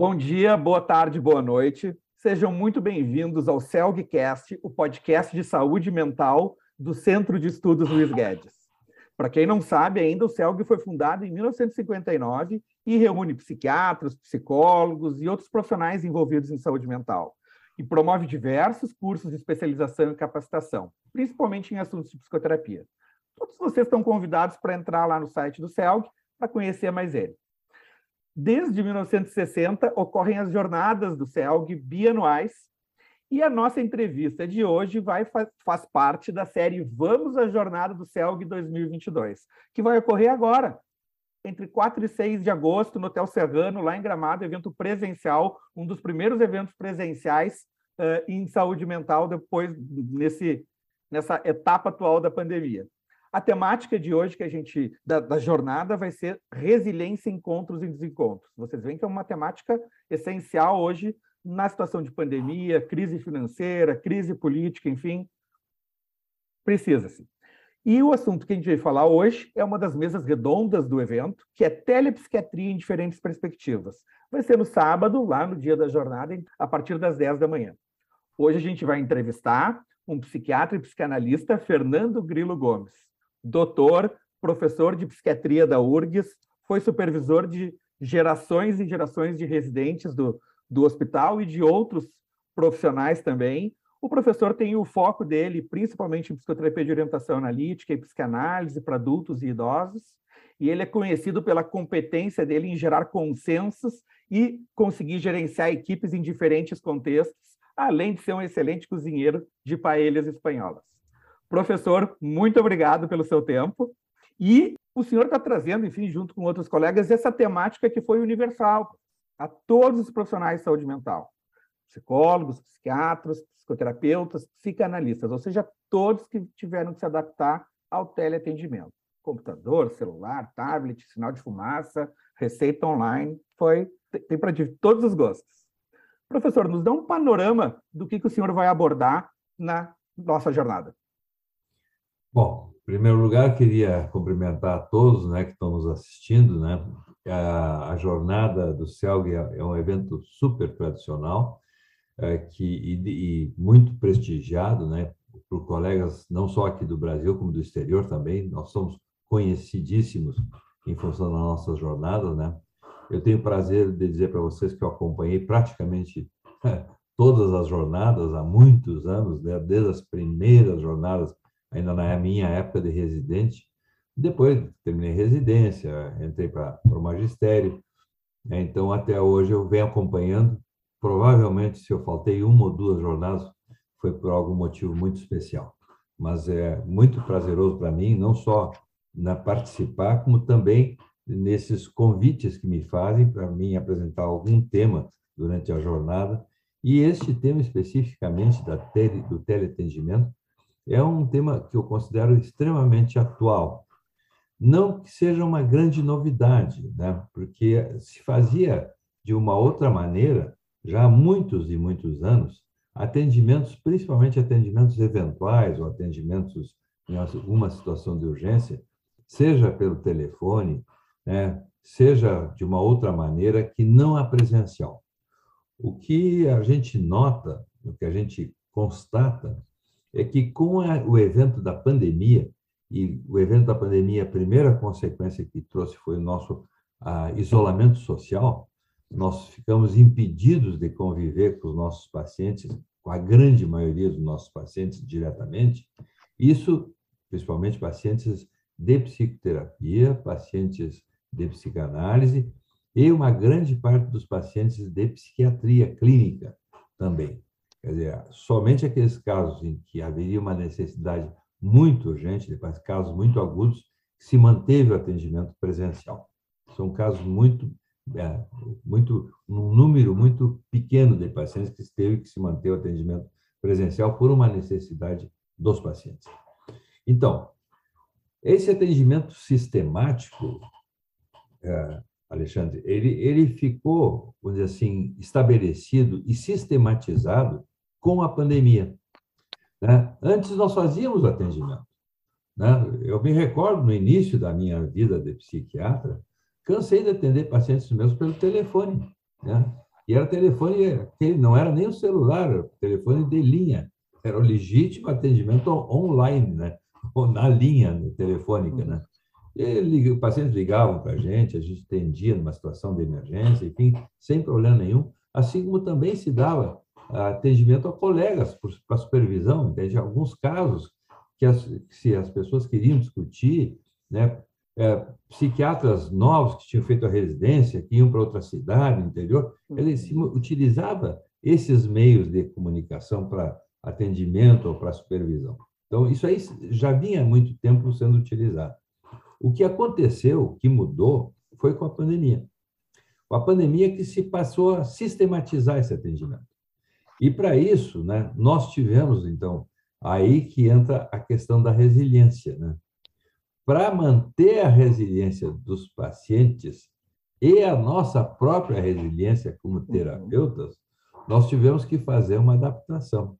Bom dia, boa tarde, boa noite. Sejam muito bem-vindos ao CELGcast, o podcast de saúde mental do Centro de Estudos Luiz Guedes. Para quem não sabe ainda, o CELG foi fundado em 1959 e reúne psiquiatras, psicólogos e outros profissionais envolvidos em saúde mental. E promove diversos cursos de especialização e capacitação, principalmente em assuntos de psicoterapia. Todos vocês estão convidados para entrar lá no site do CELG para conhecer mais ele. Desde 1960, ocorrem as jornadas do CELG bianuais, e a nossa entrevista de hoje vai, faz parte da série Vamos à Jornada do CELG 2022, que vai ocorrer agora, entre 4 e 6 de agosto, no Hotel Serrano, lá em Gramado, evento presencial, um dos primeiros eventos presenciais uh, em saúde mental depois nesse, nessa etapa atual da pandemia. A temática de hoje que a gente da, da, jornada vai ser resiliência, encontros e desencontros. Vocês veem que é uma temática essencial hoje na situação de pandemia, crise financeira, crise política, enfim, precisa-se. E o assunto que a gente vai falar hoje é uma das mesas redondas do evento, que é telepsiquiatria em diferentes perspectivas. Vai ser no sábado, lá no dia da jornada, a partir das 10 da manhã. Hoje a gente vai entrevistar um psiquiatra e psicanalista, Fernando Grilo Gomes doutor, professor de psiquiatria da URGS, foi supervisor de gerações e gerações de residentes do, do hospital e de outros profissionais também. O professor tem o foco dele principalmente em psicoterapia de orientação analítica e psicanálise para adultos e idosos, e ele é conhecido pela competência dele em gerar consensos e conseguir gerenciar equipes em diferentes contextos, além de ser um excelente cozinheiro de paelhas espanholas. Professor, muito obrigado pelo seu tempo. E o senhor está trazendo, enfim, junto com outros colegas, essa temática que foi universal a todos os profissionais de saúde mental. Psicólogos, psiquiatras, psicoterapeutas, psicanalistas, ou seja, todos que tiveram que se adaptar ao teleatendimento. Computador, celular, tablet, sinal de fumaça, receita online, foi tem para todos os gostos. Professor, nos dá um panorama do que, que o senhor vai abordar na nossa jornada. Bom, em primeiro lugar, queria cumprimentar a todos né, que estão nos assistindo. Né? A, a jornada do CELG é, é um evento super tradicional é, que, e, e, muito prestigiado né, por colegas não só aqui do Brasil, como do exterior também. Nós somos conhecidíssimos em função das nossas jornadas. Né? Eu tenho o prazer de dizer para vocês que eu acompanhei praticamente todas as jornadas há muitos anos, né? desde as primeiras jornadas ainda na minha época de residente. Depois terminei residência, entrei para o magistério. Né? Então, até hoje, eu venho acompanhando. Provavelmente, se eu faltei uma ou duas jornadas, foi por algum motivo muito especial. Mas é muito prazeroso para mim, não só na participar, como também nesses convites que me fazem para mim apresentar algum tema durante a jornada. E este tema especificamente da tele, do teleatendimento é um tema que eu considero extremamente atual. Não que seja uma grande novidade, né? porque se fazia de uma outra maneira já há muitos e muitos anos, atendimentos, principalmente atendimentos eventuais ou atendimentos em alguma situação de urgência, seja pelo telefone, né? seja de uma outra maneira que não a presencial. O que a gente nota, o que a gente constata, é que com o evento da pandemia, e o evento da pandemia, a primeira consequência que trouxe foi o nosso isolamento social, nós ficamos impedidos de conviver com os nossos pacientes, com a grande maioria dos nossos pacientes diretamente. Isso, principalmente pacientes de psicoterapia, pacientes de psicanálise e uma grande parte dos pacientes de psiquiatria clínica também. Quer dizer, somente aqueles casos em que haveria uma necessidade muito urgente, depois casos muito agudos, se manteve o atendimento presencial. São casos muito, é, muito, um número muito pequeno de pacientes que teve que se manter o atendimento presencial por uma necessidade dos pacientes. Então, esse atendimento sistemático, é, Alexandre, ele, ele ficou, vamos dizer assim, estabelecido e sistematizado com a pandemia. Né? Antes nós fazíamos atendimento. Né? Eu me recordo no início da minha vida de psiquiatra, cansei de atender pacientes meus pelo telefone. Né? E era telefone, não era nem o celular, era telefone de linha. Era o legítimo atendimento online, né? Ou na linha telefônica, né? E, os pacientes ligavam para a gente, a gente atendia numa situação de emergência, enfim, sem problema nenhum. Assim como também se dava atendimento a colegas para supervisão, entende? Alguns casos que as, se as pessoas queriam discutir, né, é, psiquiatras novos que tinham feito a residência, que iam para outra cidade, interior, ele se uhum. utilizava esses meios de comunicação para atendimento ou para supervisão. Então, isso aí já vinha há muito tempo sendo utilizado. O que aconteceu, o que mudou, foi com a pandemia. Com a pandemia que se passou a sistematizar esse atendimento. E para isso, né, nós tivemos, então, aí que entra a questão da resiliência. Né? Para manter a resiliência dos pacientes e a nossa própria resiliência como uhum. terapeutas, nós tivemos que fazer uma adaptação.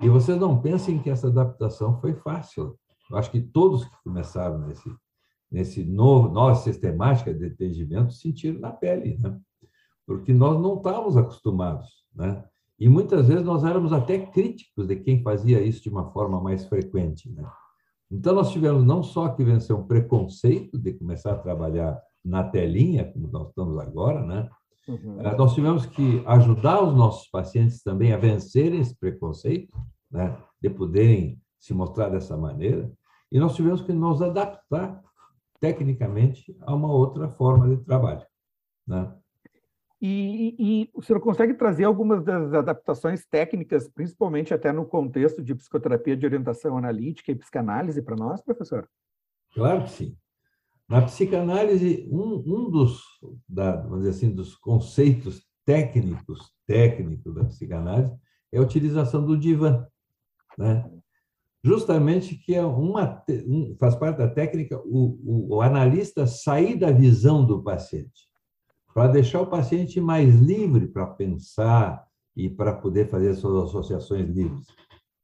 E vocês não pensem que essa adaptação foi fácil. Eu acho que todos que começaram nesse, nesse novo, nova sistemática de atendimento sentiram na pele, né? porque nós não estávamos acostumados. Né? E muitas vezes nós éramos até críticos de quem fazia isso de uma forma mais frequente. Né? Então, nós tivemos não só que vencer um preconceito de começar a trabalhar na telinha, como nós estamos agora, né? Uhum. Eh, nós tivemos que ajudar os nossos pacientes também a vencerem esse preconceito, né? de poderem se mostrar dessa maneira, e nós tivemos que nos adaptar tecnicamente a uma outra forma de trabalho. Né? E, e, o senhor consegue trazer algumas das adaptações técnicas, principalmente até no contexto de psicoterapia de orientação analítica e psicanálise para nós, professor? Claro que sim. Na psicanálise, um, um dos, da, vamos dizer assim, dos conceitos técnicos, técnicos da psicanálise é a utilização do divã, né? Justamente que é uma, um, faz parte da técnica o, o, o analista sair da visão do paciente para deixar o paciente mais livre para pensar e para poder fazer suas associações livres.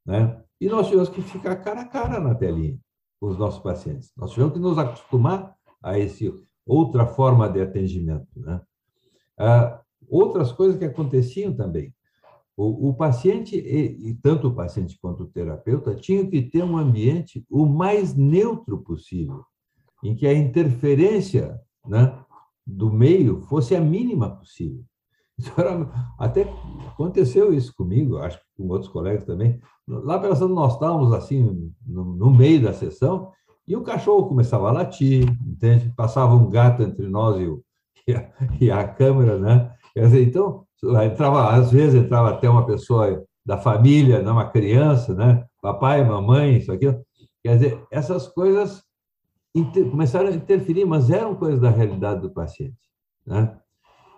Né? E nós tivemos que ficar cara a cara na telinha com os nossos pacientes. Nós tivemos que nos acostumar a esse outra forma de atendimento. Né? Ah, outras coisas que aconteciam também. O, o paciente, e, e, tanto o paciente quanto o terapeuta, tinham que ter um ambiente o mais neutro possível, em que a interferência né, do meio fosse a mínima possível. Então, era, até aconteceu isso comigo, acho que com outros colegas também. Lá pelas nós estávamos assim no, no, meio da sessão e o cachorro começava a latir, entende? Passava um gato entre nós e, o, e, a, e a câmera, né? Dizer, então entrava às vezes entrava até uma pessoa da família, né? uma criança, né? Papai, mamãe, isso aqui. Quer dizer, essas coisas começaram a interferir, mas eram coisas da realidade do paciente. Né?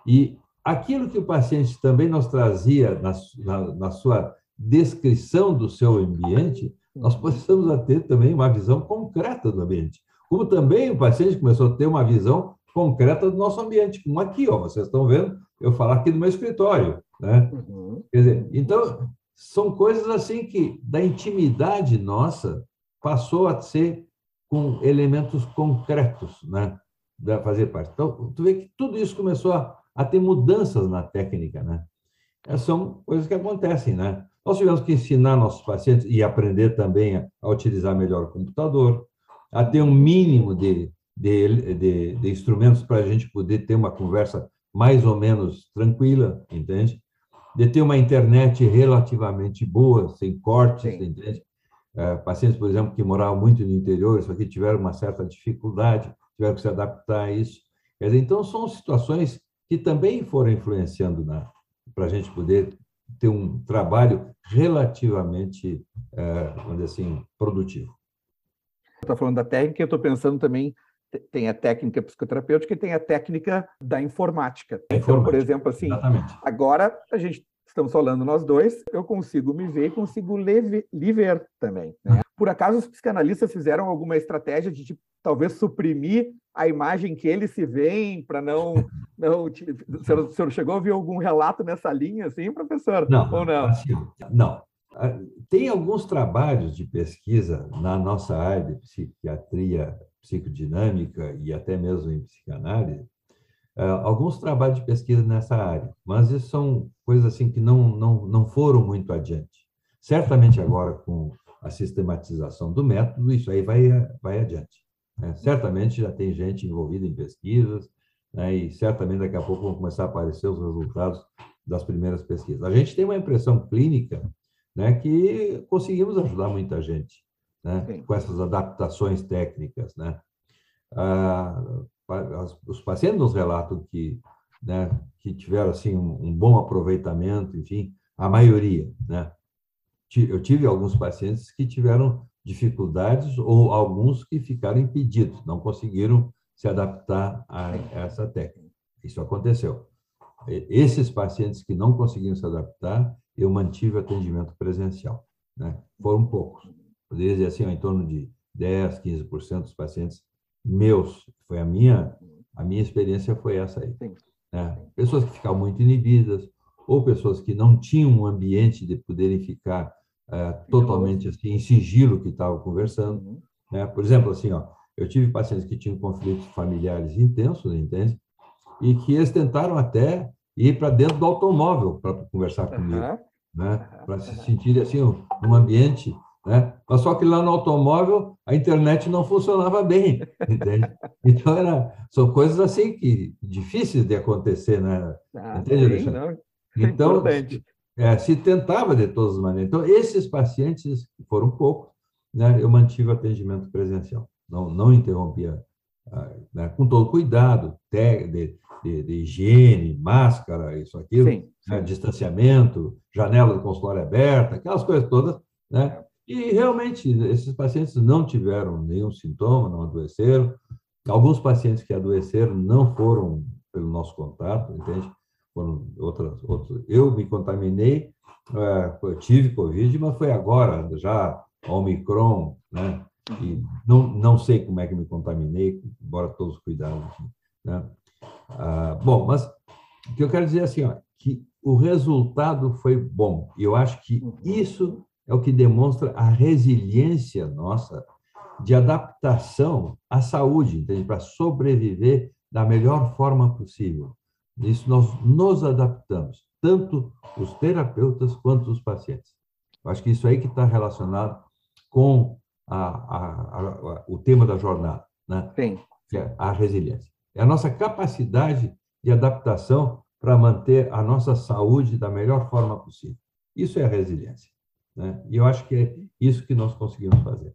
E aquilo que o paciente também nos trazia na, na, na sua descrição do seu ambiente, nós começamos a ter também uma visão concreta do ambiente. Como também o paciente começou a ter uma visão concreta do nosso ambiente, como aqui, ó, vocês estão vendo, eu falar aqui do meu escritório, né? Uhum. Quer dizer, então são coisas assim que da intimidade nossa passou a ser com elementos concretos, né? Da fazer parte. Então, tu vê que tudo isso começou a, a ter mudanças na técnica, né? Essas são coisas que acontecem, né? Nós tivemos que ensinar nossos pacientes e aprender também a, a utilizar melhor o computador, a ter um mínimo de, de, de, de instrumentos para a gente poder ter uma conversa mais ou menos tranquila, entende? De ter uma internet relativamente boa, sem cortes, Sim. entende? É, pacientes, por exemplo, que moravam muito no interior, isso aqui tiveram uma certa dificuldade, tiveram que se adaptar a isso. Dizer, então, são situações que também foram influenciando para a gente poder ter um trabalho relativamente, é, vamos dizer assim, produtivo. Está falando da técnica, eu estou pensando também tem a técnica psicoterapêutica e tem a técnica da informática. informática. Então, por exemplo, assim, Exatamente. agora a gente estamos falando nós dois, eu consigo me ver e consigo lhe ver também. Né? Por acaso os psicanalistas fizeram alguma estratégia de tipo, talvez suprimir a imagem que eles se veem para não, não o, senhor, o senhor chegou a ver algum relato nessa linha, assim, professor? Não, ou não? Assim, não. Ah, tem alguns trabalhos de pesquisa na nossa área de psiquiatria psicodinâmica e até mesmo em psicanálise alguns trabalhos de pesquisa nessa área, mas isso são coisas assim que não, não, não foram muito adiante. Certamente agora, com a sistematização do método, isso aí vai, vai adiante. Né? Certamente já tem gente envolvida em pesquisas, né? e certamente daqui a pouco vão começar a aparecer os resultados das primeiras pesquisas. A gente tem uma impressão clínica né, que conseguimos ajudar muita gente né, com essas adaptações técnicas. Né? Ah, os pacientes nos relatam que, né, que tiveram assim, um, um bom aproveitamento, enfim, a maioria. Né? Eu tive alguns pacientes que tiveram dificuldades ou alguns que ficaram impedidos, não conseguiram se adaptar a essa técnica. Isso aconteceu. Esses pacientes que não conseguiram se adaptar, eu mantive atendimento presencial. Né? Foram poucos. Poderia dizer assim, ó, em torno de 10, 15% dos pacientes meus. Foi a minha, a minha experiência foi essa aí. Né? Pessoas que ficavam muito inibidas, ou pessoas que não tinham um ambiente de poderem ficar é, totalmente assim, em sigilo que estavam conversando. Uhum. Né? Por exemplo, assim, ó, eu tive pacientes que tinham conflitos familiares intensos, entende? E que eles tentaram até ir para dentro do automóvel para conversar comigo, uhum. né? Para se sentir assim, um ambiente, né? Mas só que lá no automóvel a internet não funcionava bem, entende? Então era, são coisas assim que difíceis de acontecer, né? Ah, entende, Alexandre? É então, é, se tentava de todas as maneiras. Então, esses pacientes, foram poucos, né, eu mantive o atendimento presencial, não, não interrompia, né, com todo cuidado, de, de, de, higiene, máscara, isso, aquilo, sim, sim. Né, distanciamento, janela do consultório aberta, aquelas coisas todas, né? E realmente, esses pacientes não tiveram nenhum sintoma, não adoeceram. Alguns pacientes que adoeceram não foram pelo nosso contato, entende? foram outras, outros. Eu me contaminei, é, tive Covid, mas foi agora, já Omicron, né? E não, não sei como é que me contaminei, embora todos os cuidados. Né? Ah, bom, mas o que eu quero dizer é assim, ó, que o resultado foi bom. E eu acho que isso é o que demonstra a resiliência nossa de adaptação à saúde, entende? Para sobreviver da melhor forma possível. Isso nós nos adaptamos, tanto os terapeutas quanto os pacientes. Eu acho que isso aí que está relacionado com a, a, a, o tema da jornada, né? Sim. É a resiliência. É a nossa capacidade de adaptação para manter a nossa saúde da melhor forma possível. Isso é a resiliência. Né? E eu acho que é isso que nós conseguimos fazer.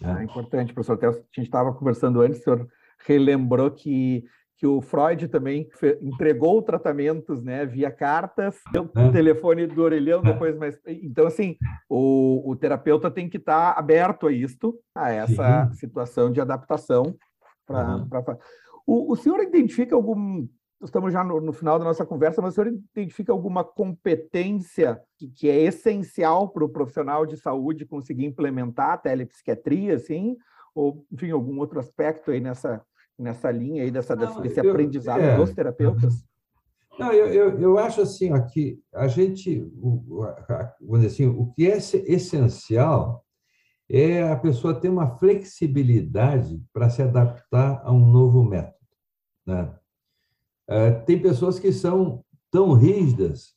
Né? É importante, professor. Até a gente estava conversando antes, o senhor relembrou que que o Freud também entregou tratamentos, né, via cartas, deu é. telefone do orelhão é. depois, mas então assim, o, o terapeuta tem que estar tá aberto a isto, a essa Sim. situação de adaptação para uhum. o, o senhor identifica algum estamos já no, no, final da nossa conversa, mas o senhor identifica alguma competência que, que é essencial para o profissional de saúde conseguir implementar a telepsiquiatria, assim, ou enfim algum outro aspecto aí nessa nessa linha aí dessa, Não, desse eu, aprendizado é, dos terapeutas? Não, eu, eu, eu acho assim, aqui a gente, o, assim, o que é essencial é a pessoa ter uma flexibilidade para se adaptar a um novo método. Né? É, tem pessoas que são tão rígidas,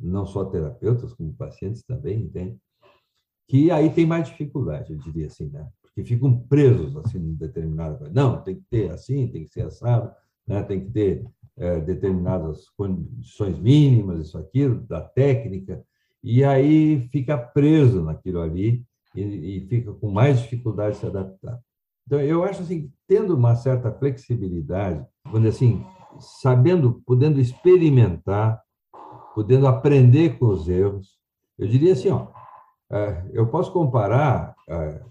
não só terapeutas, como pacientes também, entende? que aí tem mais dificuldade, eu diria assim, né? que ficam presos assim em determinada coisa. Não, tem que ter assim, tem que ser assado, né? tem que ter é, determinadas condições mínimas, isso, aquilo, da técnica, e aí fica preso naquilo ali e, e fica com mais dificuldade de se adaptar. Então, eu acho assim, tendo uma certa flexibilidade, quando assim, sabendo, podendo experimentar, podendo aprender com os erros, eu diria assim, ó, é, eu posso comparar é,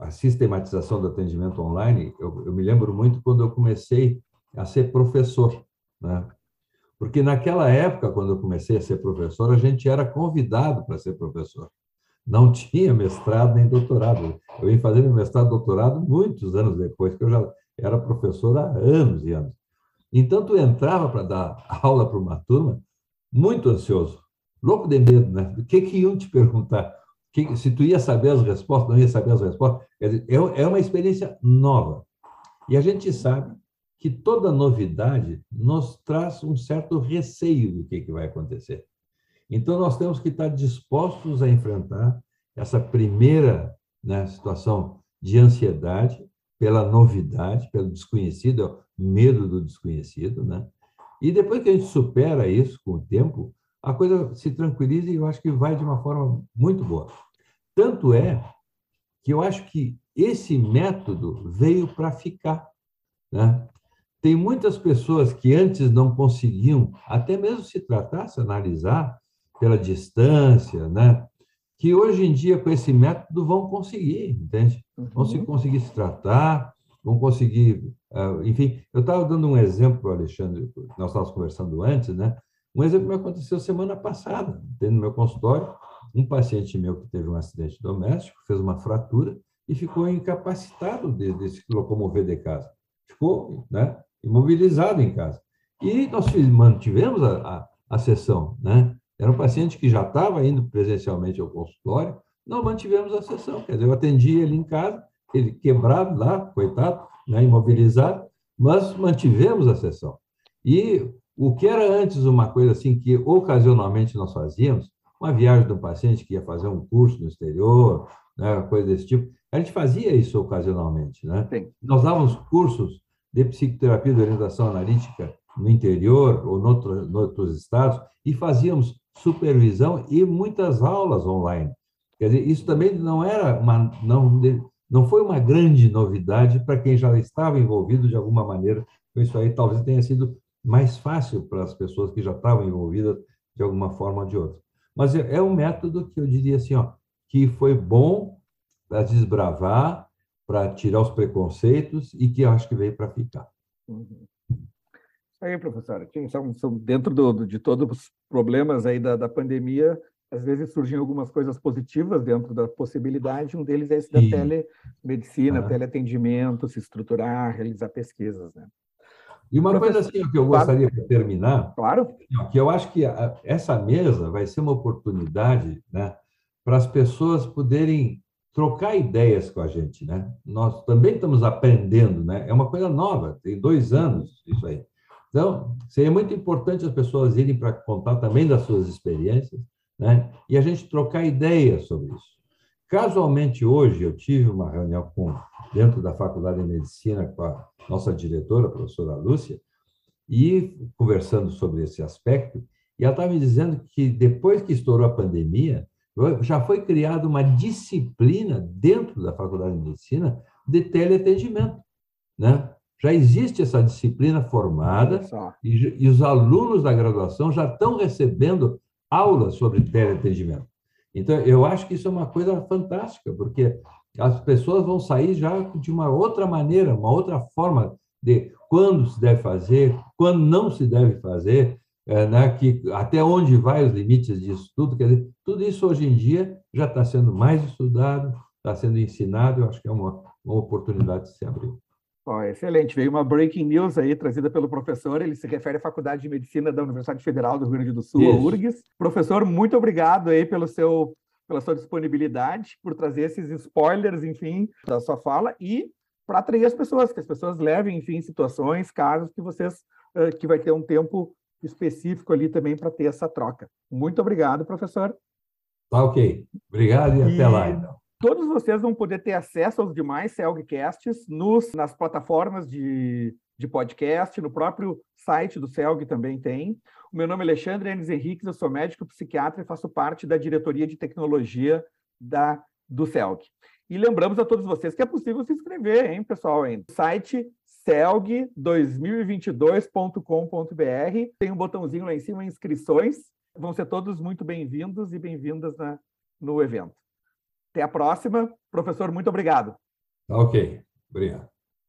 a sistematização do atendimento online, eu, me lembro muito quando eu comecei a ser professor, né? Porque naquela época, quando eu comecei a ser professor, a gente era convidado para ser professor. Não tinha mestrado nem doutorado. Eu ia fazer meu mestrado e doutorado muitos anos depois, que eu já era professor há anos e anos. Então, tu entrava para dar aula para uma turma muito ansioso, louco de medo, né? O que, que iam te perguntar? que, se tu ia saber as respostas, não ia saber as respostas. Dizer, é, é uma experiência nova. E a gente sabe que toda novidade nos traz um certo receio do que, que vai acontecer. Então, nós temos que estar dispostos a enfrentar essa primeira né, situação de ansiedade pela novidade, pelo desconhecido, é medo do desconhecido, né? E depois que a gente supera isso com o tempo, a coisa se tranquiliza e eu acho que vai de uma forma muito boa. Tanto é que eu acho que esse método veio para ficar. Né? Tem muitas pessoas que antes não conseguiam, até mesmo se tratar, se analisar pela distância, né? que hoje em dia, com esse método, vão conseguir, entende? Vão uhum. conseguir se tratar, vão conseguir. Uh, enfim, eu estava dando um exemplo, Alexandre, nós estávamos conversando antes, né? Um exemplo que aconteceu semana passada, no meu consultório, um paciente meu que teve um acidente doméstico, fez uma fratura e ficou incapacitado de, de se locomover de casa. Ficou né, imobilizado em casa. E nós mantivemos a, a, a sessão, né? Era um paciente que já estava indo presencialmente ao consultório, nós mantivemos a sessão. Quer dizer, eu atendi ele em casa, ele quebrado lá, coitado, né, imobilizado, mas mantivemos a sessão. E o que era antes uma coisa assim que ocasionalmente nós fazíamos, uma viagem de um paciente que ia fazer um curso no exterior, né, coisa desse tipo, a gente fazia isso ocasionalmente. Né? Nós dávamos cursos de psicoterapia de orientação analítica no interior ou em outros estados e fazíamos supervisão e muitas aulas online. Quer dizer, isso também não era uma, não, não foi uma grande novidade para quem já estava envolvido de alguma maneira com isso aí. Talvez tenha sido mais fácil para as pessoas que já estavam envolvidas de alguma forma ou de outra. Mas é, é um método que eu diria assim, ó, que foi bom para desbravar, para tirar os preconceitos e que eu acho que veio para ficar. Uhum aí, professora. São, são dentro do, de todos os problemas aí da, da pandemia, às vezes surgem algumas coisas positivas dentro da possibilidade. Um deles é esse da Sim. telemedicina, ah. teleatendimento, se estruturar, realizar pesquisas, né? E uma Professor, coisa assim que eu gostaria de terminar, claro, que eu acho que essa mesa vai ser uma oportunidade, né, para as pessoas poderem trocar ideias com a gente, né? Nós também estamos aprendendo, né? É uma coisa nova, tem dois anos isso aí. Então, seria muito importante as pessoas irem para contar também das suas experiências, né? E a gente trocar ideias sobre isso. Casualmente, hoje, eu tive uma reunião com, dentro da Faculdade de Medicina com a nossa diretora, a professora Lúcia, e conversando sobre esse aspecto, e ela estava me dizendo que depois que estourou a pandemia, já foi criada uma disciplina dentro da Faculdade de Medicina de teleatendimento, né? já existe essa disciplina formada e, e, os alunos da graduação já estão recebendo aulas sobre teleatendimento. Então, eu acho que isso é uma coisa fantástica, porque as pessoas vão sair já de uma outra maneira, uma outra forma de quando se deve fazer, quando não se deve fazer, é, né, que até onde vai os limites disso tudo. Quer dizer, tudo isso hoje em dia já está sendo mais estudado, está sendo ensinado, eu acho que é uma, uma oportunidade de se abrir. Oh, excelente. Veio uma breaking news aí trazida pelo professor. Ele se refere à Faculdade de Medicina da Universidade Federal do Rio Grande do Sul, a URGS. Professor, muito obrigado aí pelo seu, pela sua disponibilidade, por trazer esses spoilers, enfim, da sua fala e para atrair as pessoas, que as pessoas levem, enfim, situações, casos que vocês, que vai ter um tempo específico ali também para ter essa troca. Muito obrigado, professor. Tá ok. Obrigado e, e... até lá, então. Todos vocês vão poder ter acesso aos demais Celgcasts nos, nas plataformas de, de podcast, no próprio site do Celg também tem. O meu nome é Alexandre Enes Henriques, eu sou médico psiquiatra e faço parte da diretoria de tecnologia da, do Celg. E lembramos a todos vocês que é possível se inscrever, hein, pessoal? Ainda. Site celg2022.com.br. Tem um botãozinho lá em cima, inscrições. Vão ser todos muito bem-vindos e bem-vindas no evento. Até a próxima. Professor, muito obrigado. Ok, obrigado.